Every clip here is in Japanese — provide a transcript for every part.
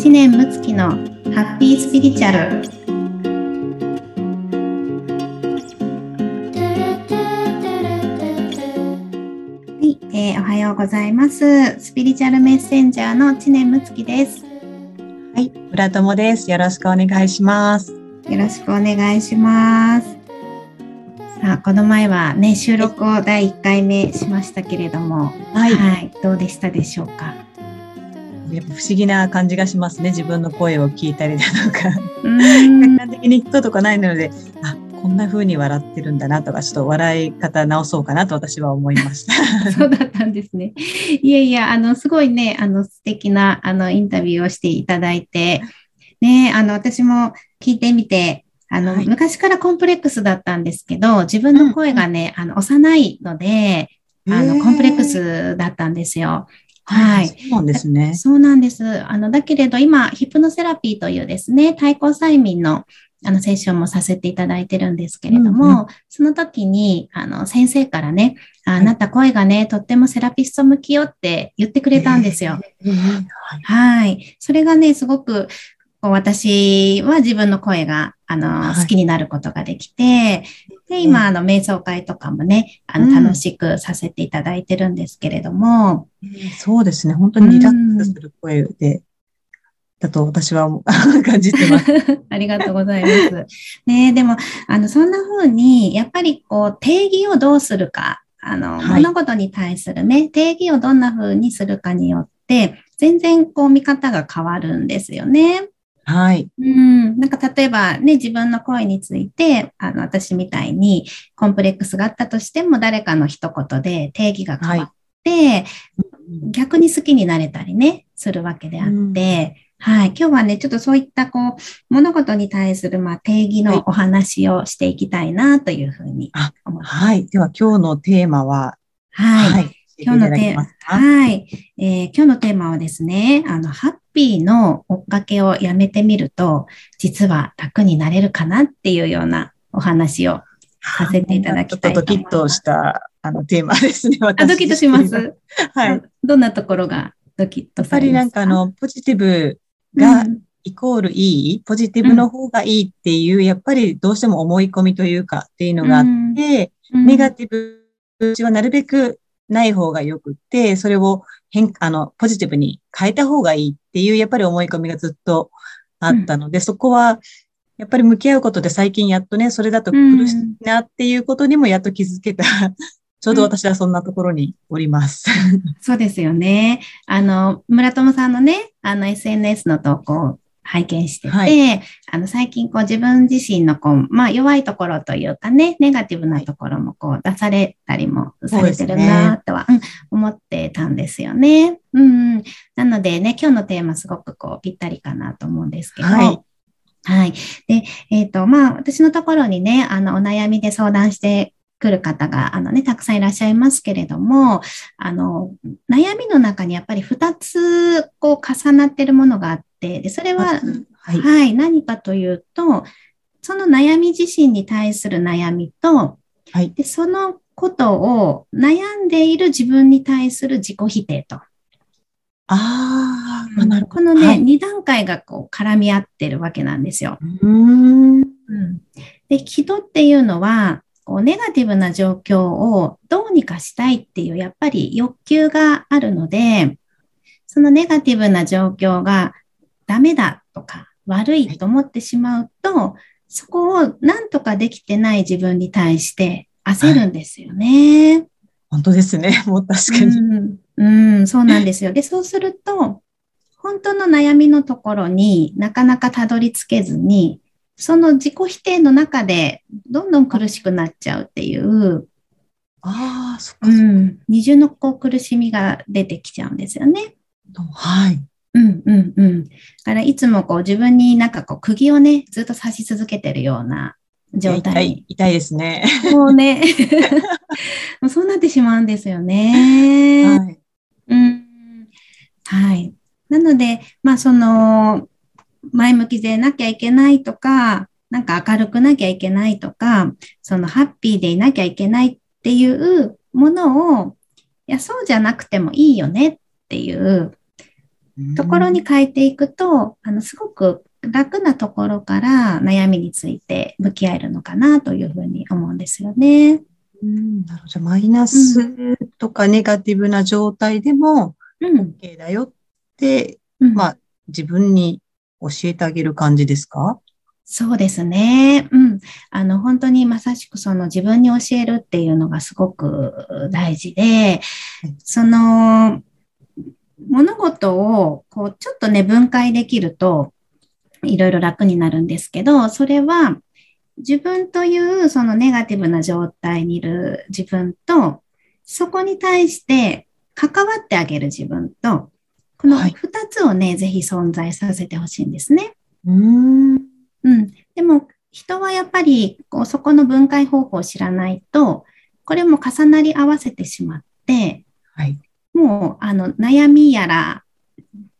知念睦月のハッピースピリチュアル。はい、えーおはようございます。スピリチュアルメッセンジャーの知念睦月です。はい、村友です。よろしくお願いします。よろしくお願いします。さあこの前はね収録を第1回目しましたけれども。はい、はい、どうでしたでしょうか？やっぱ不思議な感じがしますね。自分の声を聞いたりだとか、客観的に聞くことがないので、あ、こんな風に笑ってるんだなとか、ちょっと笑い方直そうかなと私は思いました。そうだったんですね。いやいや、あの、すごいね、あの、素敵な、あの、インタビューをしていただいて、ね、あの、私も聞いてみて、あの、はい昔からコンプレックスだったんですけど、自分の声がね、あの、幼いので、あの、コンプレックスだったんですよ。はいそうなんですね。そうなんです。あの、だけれど、今、ヒプノセラピーというですね、対抗催眠の、あの、セッションもさせていただいてるんですけれども、うんうその時に、あの、先生からね、あなた声がね、とってもセラピスト向きよって言ってくれたんですよ。えーはいはい。それがね、すごく、こう私は自分の声が、あの、はい好きになることができて、で、今、あの、瞑想会とかもね、あの、うん楽しくさせていただいてるんですけれども、えーそうですね。本当にリラックスする声で、だと私は感じてます。ありがとうございます。ねでも、あの、そんな風に、やっぱりこう、定義をどうするか、あの、はい物事に対するね、定義をどんな風にするかによって、全然こう、見方が変わるんですよね。はい。うん。なんか例えばね、自分の声について、あの、私みたいにコンプレックスがあったとしても、誰かの一言で定義が変わって、逆に好きになれたりね、するわけであって、はい。今日はね、ちょっとそういったこう、物事に対するまあ定義のお話をしていきたいなというふうにあ思ってます。はい。では今日のテーマは、はい。い。今日のテーマはい、えー今日のテーマはですね、あの、ハッピーの追っかけをやめてみると、実は楽になれるかなっていうようなお話をさせていただきたいちょっとドキッとしたあのテーマですね。あ、私ドキッとします？がはい。やっどんなところがドキッとさぱりれますか？なんかあの、ポジティブがうんイコールいい、ポジティブの方がいいっていう、やっぱりどうしても思い込みというかっていうのがあって、うんネガティブはなるべくない方がよくって、それを変、あの、ポジティブに変えた方がいいっていう、やっぱり思い込みがずっとあったので、そこは、やっぱり向き合うことで最近やっとね、それだと苦しいなっていうことにもやっと気づけた。ちょうど私はそんなところにおります。そうですよね。あの、村友さんのね、あの SNS の投稿を拝見してて、はあの、最近こう自分自身のこう、まあ弱いところというかね、ネガティブなところもこう出されたりもされてるなとは、うん、思ってたんですよね。うん、うん。なのでね、今日のテーマすごくこうぴったりかなと思うんですけど、はいはい。で、えっ、と、まあ、私のところにね、あの、お悩みで相談してくる方が、あのね、たくさんいらっしゃいますけれども、あの、悩みの中にやっぱり2つ、こう、重なってるものがあって、で、それは、ははい。い、何かというと、その悩み自身に対する悩みと、はい。で、そのことを悩んでいる自分に対する自己否定と。ああ、なるほこのね、はい。2段階がこう絡み合ってるわけなんですよ。うん。で、人っていうのは、こうネガティブな状況をどうにかしたいっていう、やっぱり欲求があるので、そのネガティブな状況がダメだとか悪いと思ってしまうと、そこをなんとかできてない自分に対して焦るんですよね。本当ですね。もう確かに。うん、うん、そうなんですよ。で、そうすると、本当の悩みのところになかなかたどり着けずに、その自己否定の中でどんどん苦しくなっちゃうっていう、ああ、そっかうそっん、二重のこう苦しみが出てきちゃうんですよね。か。はい。うんうんうん。だからいつもこう自分になんかこう釘をね、ずっと刺し続けてるような状痛態にい、痛いですね。もうね、もうそうなってしまうんですよね。はい。うんはい。なので、まあ、その、前向きでなきゃいけないとか、なんか明るくなきゃいけないとか、そのハッピーでいなきゃいけないっていうものを、いや、そうじゃなくてもいいよねっていう、ところに変えていくと、あの、すごく楽なところから悩みについて向き合えるのかなというふうに思うんですよね。うん、なるほど。マイナスとかネガティブな状態でもうん。OK だよって、うんまあ自分に教えてあげる感じですか？そうですね。うん。あの、本当にまさしくその自分に教えるっていうのがすごく大事で、その、物事を、こう、ちょっとね、分解できると、いろいろ楽になるんですけど、それは、自分というそのネガティブな状態にいる自分と、そこに対して関わってあげる自分と、このはい二つをね、ぜひ存在させてほしいんですね。うん。うん。でも、人はやっぱり、こうそこの分解方法を知らないと、これも重なり合わせてしまって、はい。もう、あの、悩みやら、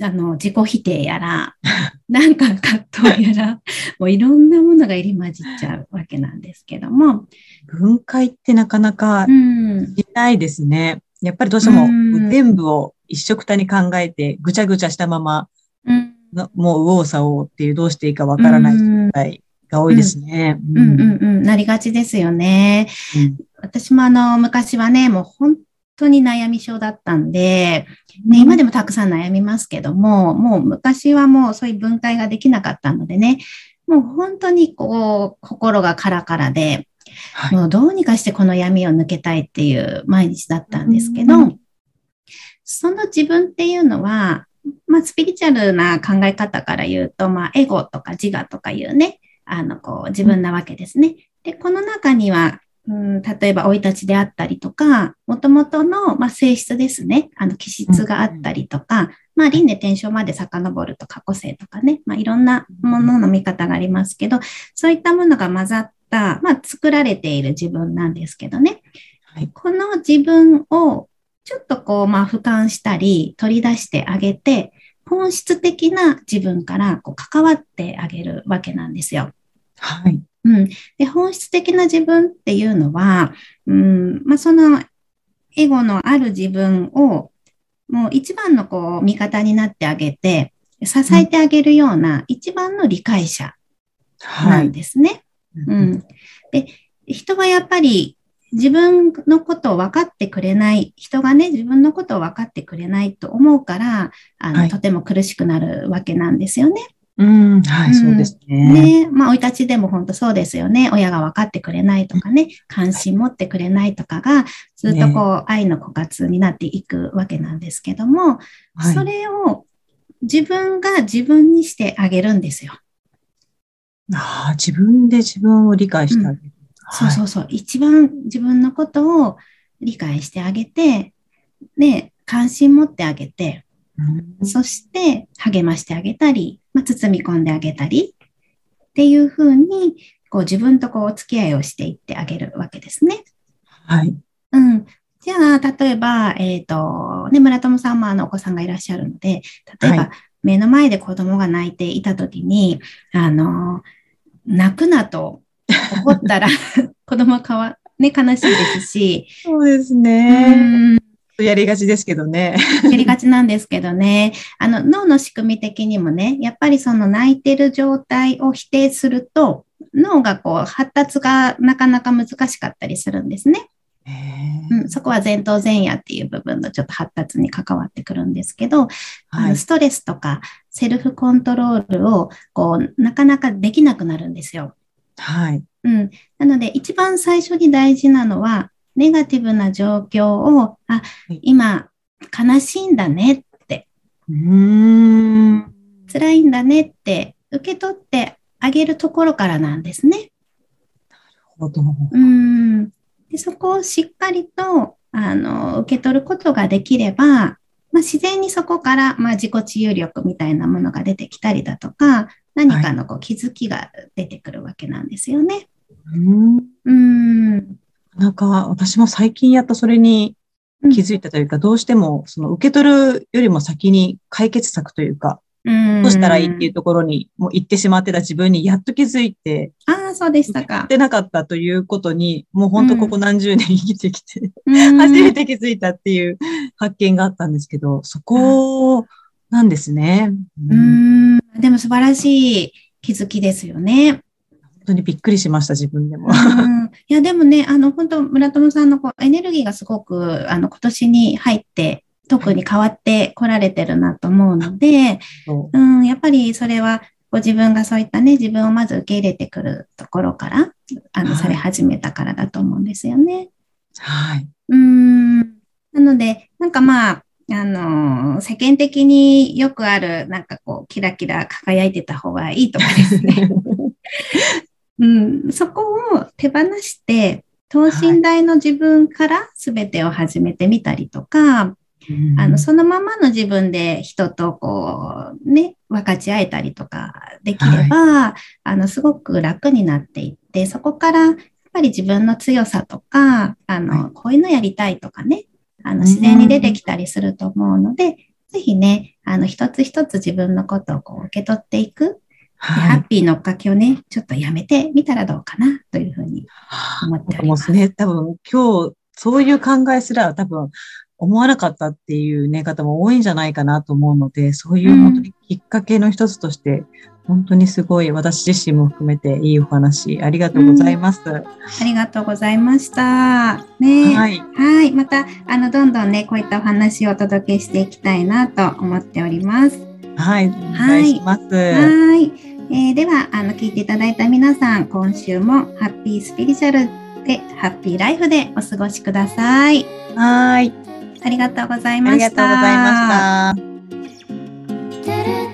あの、自己否定やら、なんか葛藤やら、もういろんなものが入り混じっちゃうわけなんですけども、分解ってなかなかうん。しないですね。やっぱりどうしてもうん全部を一緒くたに考えてぐちゃぐちゃしたまま、うん。のもう右往左往っていうどうしていいかわからない状態が多いですね。うんうんうん、なりがちですよね。うん私もあの、昔はね、もう本当に悩み症だったんで、ね、今でもたくさん悩みますけども、もう昔はもうそういう分解ができなかったのでね、もう本当にこう、心がカラカラで、はい。もうどうにかしてこの闇を抜けたいっていう毎日だったんですけどうん、その自分っていうのは、まあ、スピリチュアルな考え方から言うと、まあ、エゴとか自我とかいうね、あの、こう、自分なわけですね。で、この中には、うん、例えば、生い立ちであったりとか、もともとの、まあ、性質ですね。あの、気質があったりとか、まあ、輪廻転生まで遡ると過去性とかね、まあ、いろんなものの見方がありますけど、そういったものが混ざった、まあ、作られている自分なんですけどね。はいこの自分をちょっとこう、まあ、俯瞰したり、取り出してあげて、本質的な自分からこう関わってあげるわけなんですよ。はい。うん。で、本質的な自分っていうのは、うん、まあ、そのエゴのある自分を、もう一番のこう、味方になってあげて、支えてあげるような一番の理解者なはい。んですね。うん。で、人はやっぱり自分のことを分かってくれない、人がね、自分のことを分かってくれないと思うから、あの、はいとても苦しくなるわけなんですよね。うん。はい、そうですね。ね。まあ、生い立ちでも本当そうですよね。親が分かってくれないとかね、関心持ってくれないとかが、ずっとこう、愛の枯渇になっていくわけなんですけども、はいそれを自分が自分にしてあげるんですよ。ああ、自分で自分を理解してあげる。そうそうそう。一番自分のことを理解してあげて、で、関心持ってあげて、うんそして励ましてあげたり、まあ、包み込んであげたりっていうふうに、こう自分とこうお付き合いをしていってあげるわけですね。はい。うん。じゃあ、例えば、えっ、と、ね、村友さんもあのお子さんがいらっしゃるので、例えば、はい目の前で子供が泣いていたときに、あの、泣くなと怒ったら 子供はかわ、ね、悲しいですし、そうですうね。ん、やりがちですけどね。やりがちなんですけどね、あの、脳の仕組み的にもね、やっぱりその泣いてる状態を否定すると、脳がこう、発達がなかなか難しかったりするんですね。へうん、そこは前頭前野っていう部分のちょっと発達に関わってくるんですけど、あはい。のストレスとかセルフコントロールをこうなかなかできなくなるんですよ。はい。うん、なので一番最初に大事なのはネガティブな状況を、あはい、今悲しいんだねって、うーん。辛いんだねって受け取ってあげるところからなんですね。ほど。うん。で、そこをしっかりと、あの、受け取ることができれば、まあ、自然にそこから、まあ、自己治癒力みたいなものが出てきたりだとか、何かのこう気づきが出てくるわけなんですよね。うんうん。なんか、私も最近やっとそれに気づいたというか、どうしても、その受け取るよりも先に解決策というか、うん。どうしたらいいっていうところにもう行ってしまってた自分にやっと気づいて、ああ、そうでしたやかっ。てなかったということに、もう本当ここ何十年生きてきて、うん初めて気づいたっていう発見があったんですけど、そこをなんですね。うーん、でも素晴らしい気づきですよね。本当にびっくりしました、自分でも。うん、いや、でもね、あの、本当村友さんのこうエネルギーがすごく、あの、今年に入って、特に変わってこられてるなと思うので、そうん、やっぱりそれは、ご自分がそういったね、自分をまず受け入れてくるところから、あの、はいされ始めたからだと思うんですよね。うはい。うーん。なので、なんかまあ、あのー世間的によくある、なんかこう、キラキラ輝いてた方がいいとかですね。うん、そこを手放して、等身大の自分から全てを始めてみたりとか、あの、そのままの自分で人とこう、ね、分かち合えたりとかできれば、あの、すごく楽になっていって、そこから、やっぱり自分の強さとか、あの、はこういうのやりたいとかね、あの、うん。自然に出てきたりすると思うので、ぜひね、あの、一つ一つ自分のことをこう受け取っていく、はい。ッピーのっかけをね、ちょっとやめてみたらどうかな、というふうに思っております。ね、多分今日、そういう考えすら多分思わなかったっていうね、方も多いんじゃないかなと思うので、そういう本当にきっかけの一つとして、本当にすごい私自身も含めていいお話ありがとうございます。ありがとうございました。ねはい。はい。また、あの、どんどんね、こういったお話をお届けしていきたいなと思っております。はい。お願いします。はい。えーでは、あの、聞いていただいた皆さん、今週もハッピースピリチュアルで、ハッピーライフでお過ごしください。はい。ありがとうございありました。がとうございました。「てれて